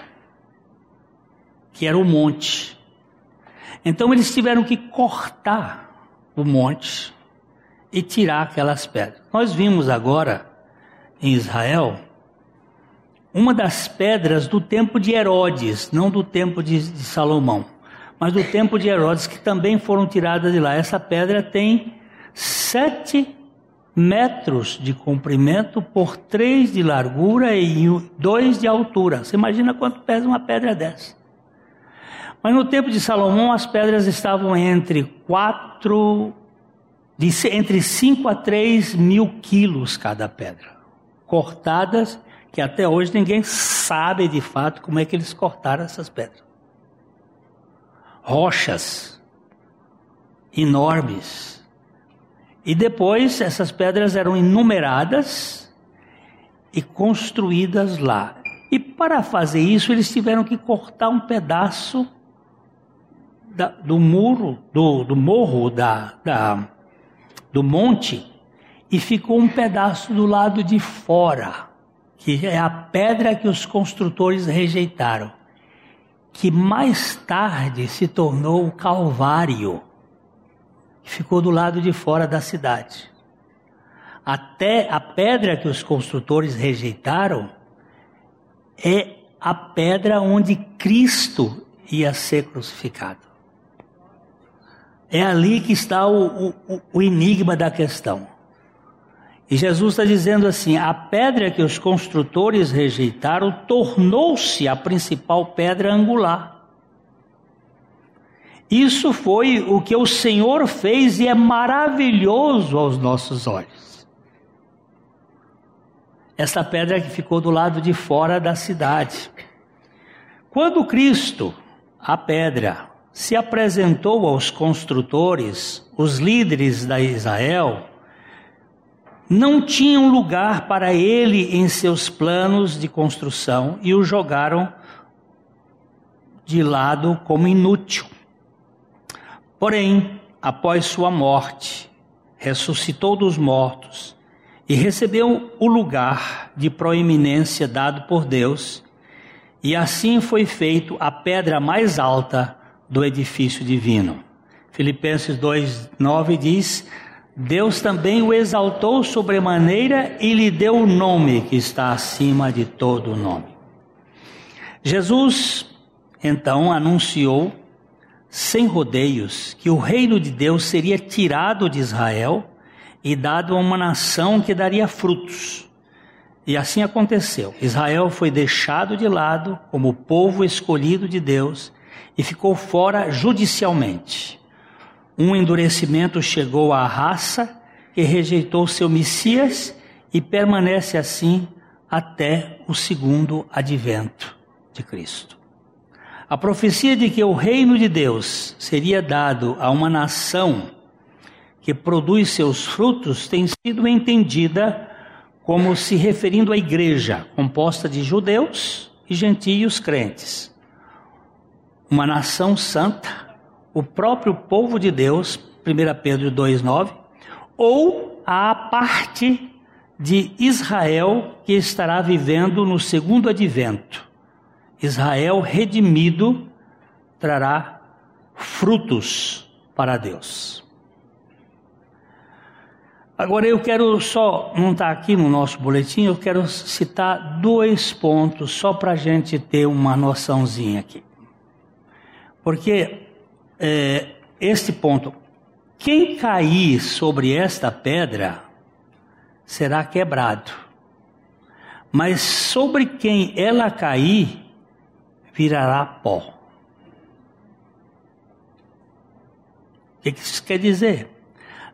Speaker 1: que era o monte. Então eles tiveram que cortar o monte e tirar aquelas pedras. Nós vimos agora em Israel uma das pedras do tempo de Herodes, não do tempo de, de Salomão, mas do tempo de Herodes, que também foram tiradas de lá. Essa pedra tem sete metros de comprimento por três de largura e dois de altura. Você imagina quanto pesa uma pedra dessa? Mas no tempo de Salomão as pedras estavam entre quatro, de, entre cinco a três mil quilos cada pedra, cortadas, que até hoje ninguém sabe de fato como é que eles cortaram essas pedras. Rochas enormes e depois essas pedras eram enumeradas e construídas lá. E para fazer isso, eles tiveram que cortar um pedaço da, do muro, do, do morro, da, da, do monte, e ficou um pedaço do lado de fora, que é a pedra que os construtores rejeitaram, que mais tarde se tornou o Calvário ficou do lado de fora da cidade. Até a pedra que os construtores rejeitaram é a pedra onde Cristo ia ser crucificado. É ali que está o, o, o enigma da questão. E Jesus está dizendo assim: a pedra que os construtores rejeitaram tornou-se a principal pedra angular. Isso foi o que o Senhor fez e é maravilhoso aos nossos olhos. Essa pedra que ficou do lado de fora da cidade. Quando Cristo, a pedra, se apresentou aos construtores, os líderes da Israel, não tinham lugar para ele em seus planos de construção e o jogaram de lado como inútil. Porém, após sua morte, ressuscitou dos mortos e recebeu o lugar de proeminência dado por Deus, e assim foi feito a pedra mais alta do edifício divino. Filipenses 2:9 diz: Deus também o exaltou sobremaneira e lhe deu o nome que está acima de todo nome. Jesus então anunciou sem rodeios, que o reino de Deus seria tirado de Israel e dado a uma nação que daria frutos. E assim aconteceu. Israel foi deixado de lado como povo escolhido de Deus e ficou fora judicialmente. Um endurecimento chegou à raça que rejeitou seu Messias e permanece assim até o segundo advento de Cristo. A profecia de que o reino de Deus seria dado a uma nação que produz seus frutos tem sido entendida como se referindo à igreja, composta de judeus e gentios crentes. Uma nação santa, o próprio povo de Deus, 1 Pedro 2,9, ou a parte de Israel que estará vivendo no segundo advento Israel redimido trará frutos para Deus. Agora eu quero só, não está aqui no nosso boletim, eu quero citar dois pontos só para a gente ter uma noçãozinha aqui. Porque é, este ponto, Quem cair sobre esta pedra será quebrado, mas sobre quem ela cair virará pó. O que isso quer dizer?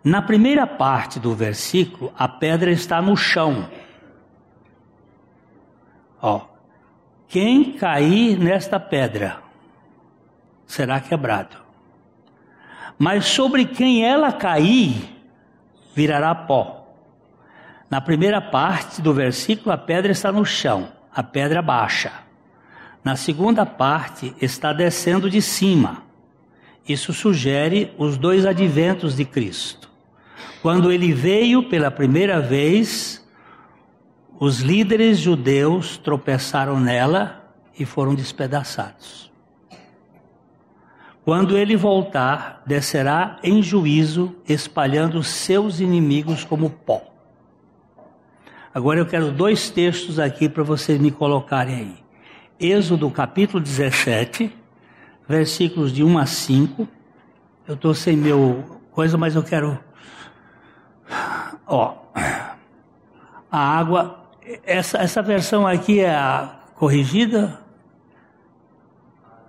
Speaker 1: Na primeira parte do versículo, a pedra está no chão. Ó, quem cair nesta pedra será quebrado. Mas sobre quem ela cair, virará pó. Na primeira parte do versículo, a pedra está no chão, a pedra baixa. Na segunda parte, está descendo de cima. Isso sugere os dois adventos de Cristo. Quando ele veio pela primeira vez, os líderes judeus tropeçaram nela e foram despedaçados. Quando ele voltar, descerá em juízo, espalhando seus inimigos como pó. Agora eu quero dois textos aqui para vocês me colocarem aí. Êxodo capítulo 17, versículos de 1 a 5. Eu estou sem meu coisa, mas eu quero. Ó, a água. Essa, essa versão aqui é a corrigida?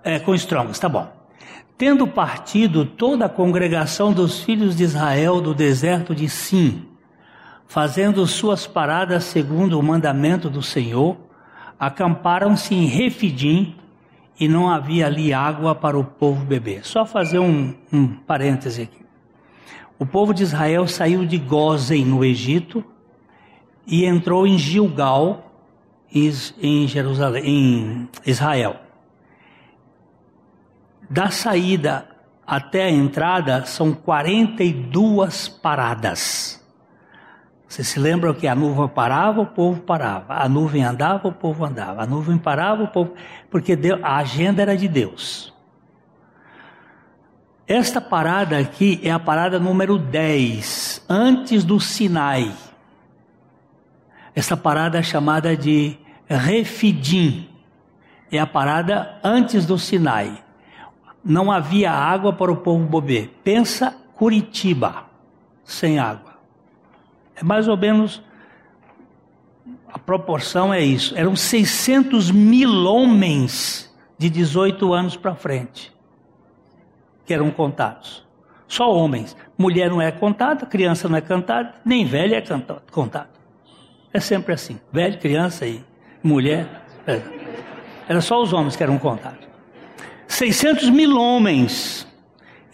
Speaker 1: É com Strongs, tá bom. Tendo partido toda a congregação dos filhos de Israel do deserto de Sim, fazendo suas paradas segundo o mandamento do Senhor, acamparam-se em Refidim e não havia ali água para o povo beber. Só fazer um, um parêntese aqui. O povo de Israel saiu de Gozen, no Egito, e entrou em Gilgal, em, Jerusalém, em Israel. Da saída até a entrada são 42 paradas. Você se lembra que a nuvem parava, o povo parava. A nuvem andava, o povo andava. A nuvem parava, o povo. Porque a agenda era de Deus. Esta parada aqui é a parada número 10, antes do Sinai. Essa parada é chamada de Refidim. É a parada antes do Sinai não havia água para o povo beber. Pensa Curitiba, sem água. É mais ou menos, a proporção é isso. Eram 600 mil homens de 18 anos para frente que eram contados. Só homens. Mulher não é contada, criança não é cantada, nem velha é contada. É sempre assim. Velho, criança e mulher. É. Era só os homens que eram contados. 600 mil homens.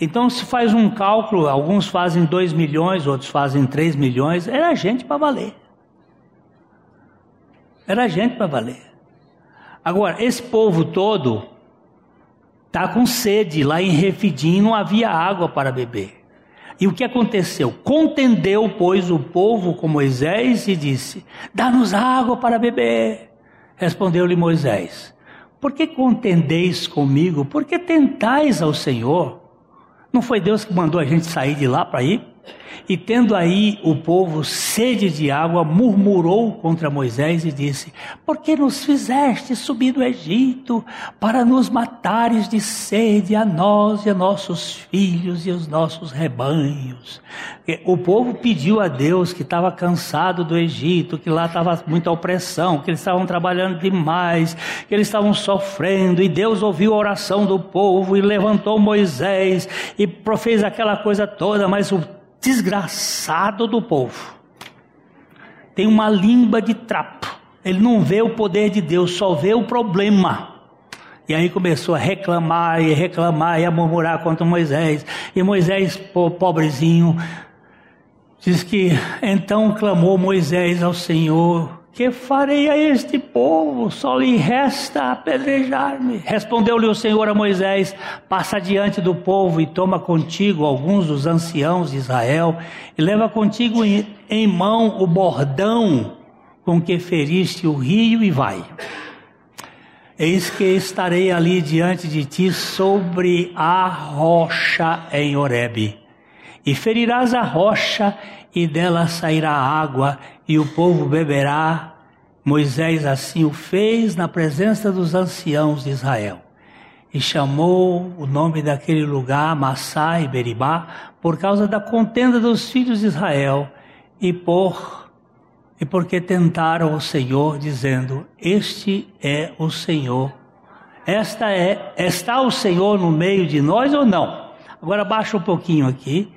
Speaker 1: Então se faz um cálculo, alguns fazem 2 milhões, outros fazem 3 milhões, era gente para valer. Era gente para valer. Agora, esse povo todo está com sede, lá em Refidim não havia água para beber. E o que aconteceu? Contendeu, pois, o povo com Moisés e disse: Dá-nos água para beber. Respondeu-lhe Moisés: por que contendeis comigo? Por que tentais ao Senhor? Não foi Deus que mandou a gente sair de lá para ir? E tendo aí o povo sede de água, murmurou contra Moisés e disse: Por que nos fizeste subir do Egito para nos matares de sede a nós e a nossos filhos e os nossos rebanhos? O povo pediu a Deus que estava cansado do Egito, que lá estava muita opressão, que eles estavam trabalhando demais, que eles estavam sofrendo, e Deus ouviu a oração do povo e levantou Moisés e fez aquela coisa toda, mas o desgraçado do povo. Tem uma língua de trapo. Ele não vê o poder de Deus, só vê o problema. E aí começou a reclamar e reclamar e a murmurar contra Moisés. E Moisés, pobrezinho, diz que então clamou Moisés ao Senhor que farei a este povo? Só lhe resta apedrejar-me. Respondeu-lhe o Senhor a Moisés: Passa diante do povo e toma contigo alguns dos anciãos de Israel, e leva contigo em, mão o bordão com que feriste o rio, e vai. Eis que estarei ali diante de ti sobre a rocha em Horebe. E ferirás a rocha, e dela sairá água, e o povo beberá. Moisés assim o fez na presença dos anciãos de Israel. e chamou o nome daquele lugar Massá e Beribá por causa da contenda dos filhos de Israel e por e porque tentaram o Senhor dizendo: Este é o Senhor. Esta é está o Senhor no meio de nós ou não? Agora baixa um pouquinho aqui.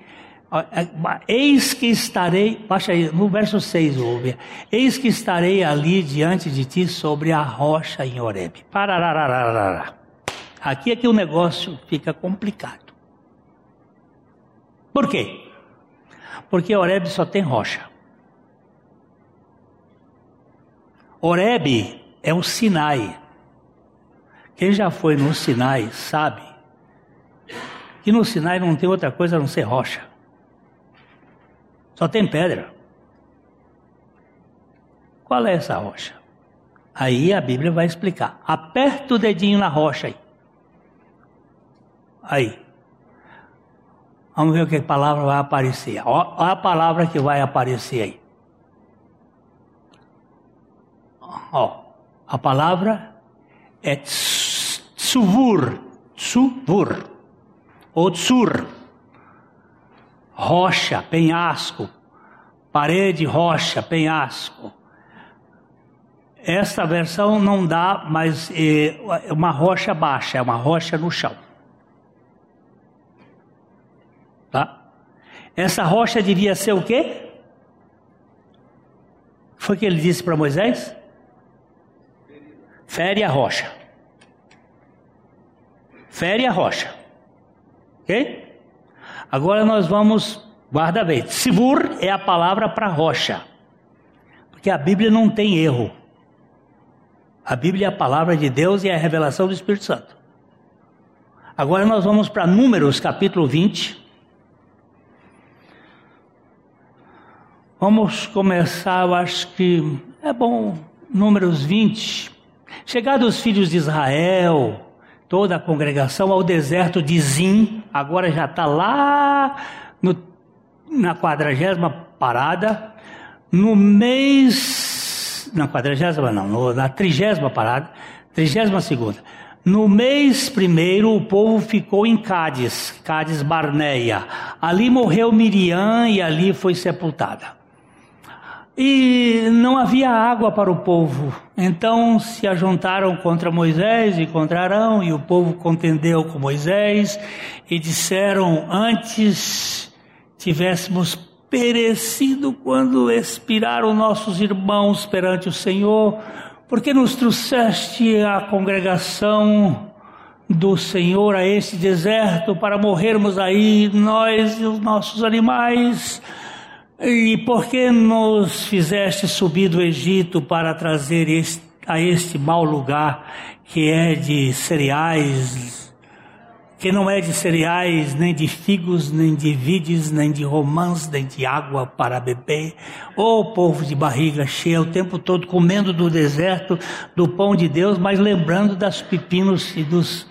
Speaker 1: É, eis que estarei, baixa aí, no verso 6, ouve. Eis que estarei ali diante de ti sobre a rocha em. Parararararara. Aqui é que o negócio fica complicado. Por quê? Porque Horebe só tem rocha. Horebe é o Sinai. Quem já foi no Sinai sabe que no Sinai não tem outra coisa a não ser rocha. Só tem pedra. Qual é essa rocha? Aí a Bíblia vai explicar. Aperta o dedinho na rocha aí. Aí. Vamos ver o que palavra vai aparecer. Olha a palavra que vai aparecer aí. Ó, a palavra é tsuvur. Tsuvur. Ou tsur. Rocha, penhasco. Parede, rocha, penhasco. Esta versão não dá, mas é uma rocha baixa, é uma rocha no chão. Tá? Essa rocha devia ser o quê? Foi que ele disse para Moisés? Fere a rocha. Fere a rocha. Ok? Agora nós vamos, guarda bem. Sibur é a palavra para rocha. Porque a Bíblia não tem erro. A Bíblia é a palavra de Deus e é a revelação do Espírito Santo. Agora nós vamos para Números capítulo 20. Vamos começar, eu acho que é bom, Números 20. Chegados os filhos de Israel, toda a congregação ao deserto de Zim, agora já está lá no, na quadragésima parada, no mês, na quadragésima não, na trigésima parada, trigésima segunda. No mês primeiro, o povo ficou em Cádiz, Cádiz Barneia. Ali morreu Miriam e ali foi sepultada. E não havia água para o povo. Então se ajuntaram contra Moisés e contra Arão, e o povo contendeu com Moisés, e disseram: Antes tivéssemos perecido quando expiraram nossos irmãos perante o Senhor, porque nos trouxeste a congregação do Senhor a este deserto para morrermos aí, nós e os nossos animais. E por que nos fizeste subir do Egito para trazer este, a este mau lugar que é de cereais, que não é de cereais, nem de figos, nem de vides, nem de romãs, nem de água para beber? Ô oh, povo de barriga cheia, o tempo todo comendo do deserto, do pão de Deus, mas lembrando das pepinos e dos,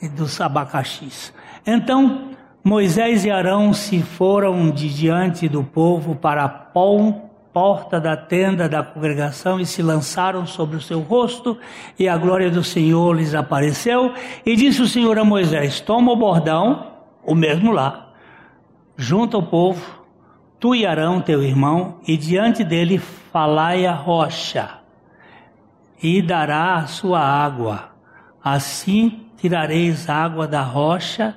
Speaker 1: e dos abacaxis. Então, Moisés e Arão se foram de diante do povo para a porta da tenda da congregação e se lançaram sobre o seu rosto, e a glória do Senhor lhes apareceu. E disse o Senhor a Moisés: Toma o bordão, o mesmo lá, junta o povo, tu e Arão, teu irmão, e diante dele falai a rocha, e dará a sua água. Assim tirareis água da rocha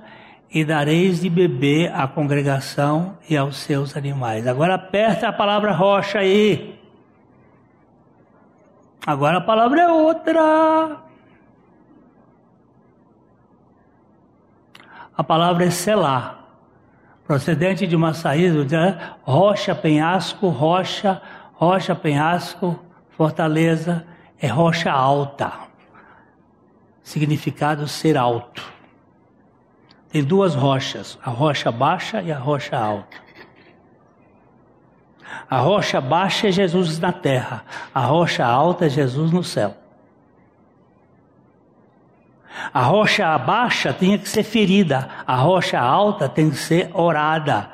Speaker 1: e dareis de beber à congregação e aos seus animais. Agora aperta a palavra rocha aí. Agora a palavra é outra. A palavra é selar, procedente de uma saída de rocha, penhasco, rocha, rocha, penhasco, fortaleza, é rocha alta. Significado ser alto. Tem duas rochas, a rocha baixa e a rocha alta. A rocha baixa é Jesus na terra, a rocha alta é Jesus no céu. A rocha baixa tinha que ser ferida, a rocha alta tem que ser orada.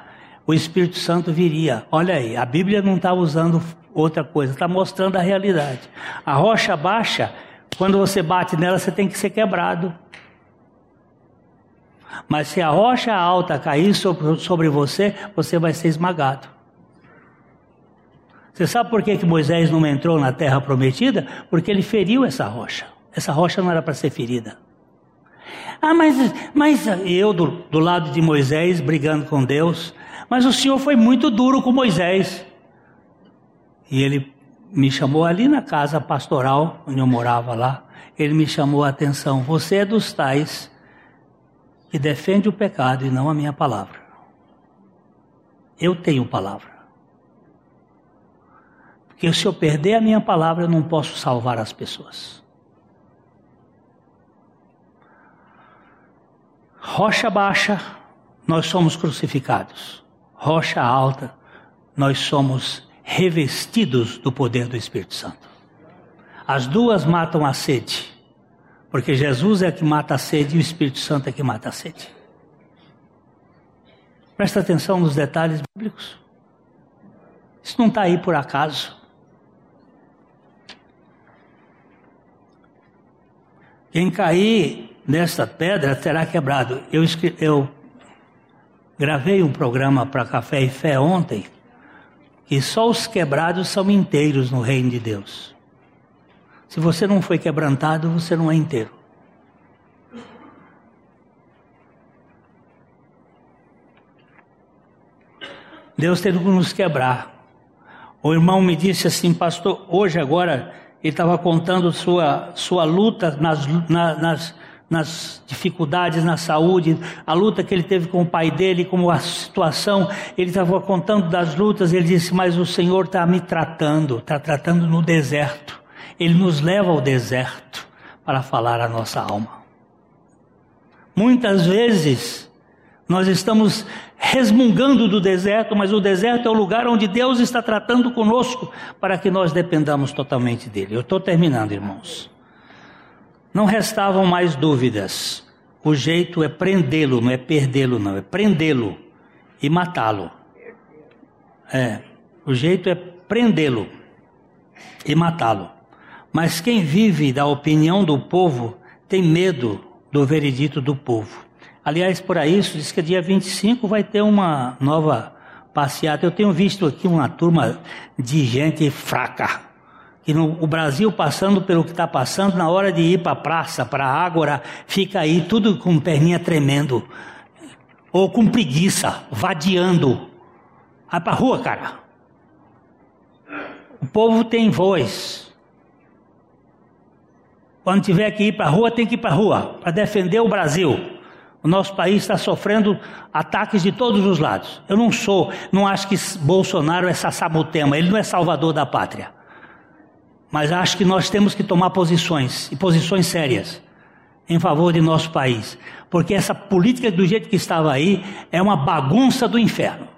Speaker 1: O Espírito Santo viria. Olha aí, a Bíblia não está usando outra coisa, está mostrando a realidade. A rocha baixa, quando você bate nela, você tem que ser quebrado. Mas se a rocha alta cair sobre, você, você vai ser esmagado. Você sabe por que, que Moisés não entrou na terra prometida? Porque ele feriu essa rocha. Essa rocha não era para ser ferida. Ah, mas, mas eu do, do lado de Moisés brigando com Deus, mas o Senhor foi muito duro com Moisés. E ele me chamou ali na casa pastoral, onde eu morava lá. Ele me chamou a atenção: você é dos tais que defende o pecado e não a minha palavra. Eu tenho palavra. Porque se eu perder a minha palavra, eu não posso salvar as pessoas. Rocha baixa, nós somos crucificados. Rocha alta, nós somos revestidos do poder do Espírito Santo. As duas matam a sede, porque Jesus é que mata a sede e o Espírito Santo é que mata a sede. Presta atenção nos detalhes bíblicos. Isso não está aí por acaso. Quem cair nesta pedra terá quebrado. Eu, eu gravei um programa para Café e Fé ontem, que só os quebrados são inteiros no reino de Deus. Se você não foi quebrantado, você não é inteiro. Deus teve que nos quebrar. O irmão me disse assim, pastor, hoje agora ele estava contando sua, sua luta nas, na, nas, nas dificuldades na saúde, a luta que ele teve com o pai dele, como a situação, ele estava contando das lutas, ele disse, mas o Senhor está me tratando, está tratando no deserto. Ele nos leva ao deserto para falar a nossa alma. Muitas vezes nós estamos resmungando do deserto, mas o deserto é o lugar onde Deus está tratando conosco para que nós dependamos totalmente dele. Eu estou terminando, irmãos. Não restavam mais dúvidas. O jeito é prendê-lo, não é perdê-lo, não, é prendê-lo e matá-lo. É, o jeito é prendê-lo e matá-lo. Mas quem vive da opinião do povo tem medo do veredito do povo. Aliás, por isso diz que dia 25 vai ter uma nova passeata. Eu tenho visto aqui uma turma de gente fraca. E no, o Brasil passando pelo que está passando, na hora de ir para a praça, para a ágora, fica aí tudo com perninha tremendo. Ou com preguiça, vadiando. Vai para rua, cara. O povo tem voz. Quando tiver que ir para a rua, tem que ir para a rua, para defender o Brasil. O nosso país está sofrendo ataques de todos os lados. Eu não sou, não acho que Bolsonaro é sassabutema, ele não é salvador da pátria. Mas acho que nós temos que tomar posições, e posições sérias, em favor de nosso país. Porque essa política do jeito que estava aí é uma bagunça do inferno.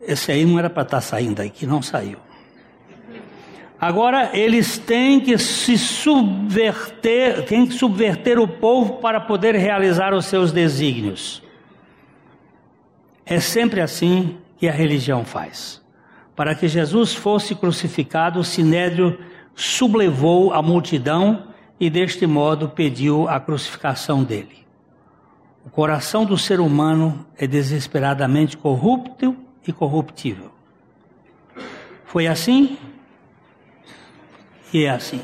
Speaker 1: Esse aí não era para estar tá saindo aí, que não saiu. Agora eles têm que se subverter, têm que subverter o povo para poder realizar os seus desígnios. É sempre assim que a religião faz. Para que Jesus fosse crucificado, o sinédrio sublevou a multidão e deste modo pediu a crucificação dele. O coração do ser humano é desesperadamente corrupto e corruptível. Foi assim que é assim.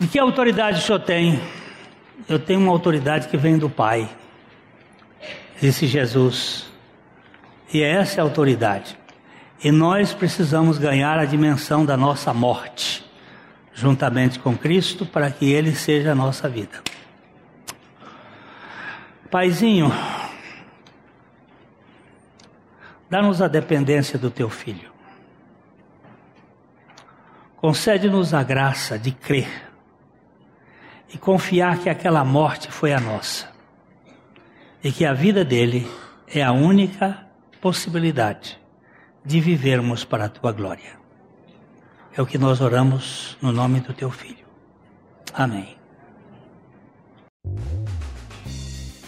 Speaker 1: De que autoridade o senhor tem? Eu tenho uma autoridade que vem do Pai, disse Jesus. E é essa a autoridade. E nós precisamos ganhar a dimensão da nossa morte, juntamente com Cristo, para que Ele seja a nossa vida. Paizinho, Dá-nos a dependência do teu filho. Concede-nos a graça de crer e confiar que aquela morte foi a nossa e que a vida dele é a única possibilidade de vivermos para a tua glória. É o que nós oramos no nome do teu filho. Amém.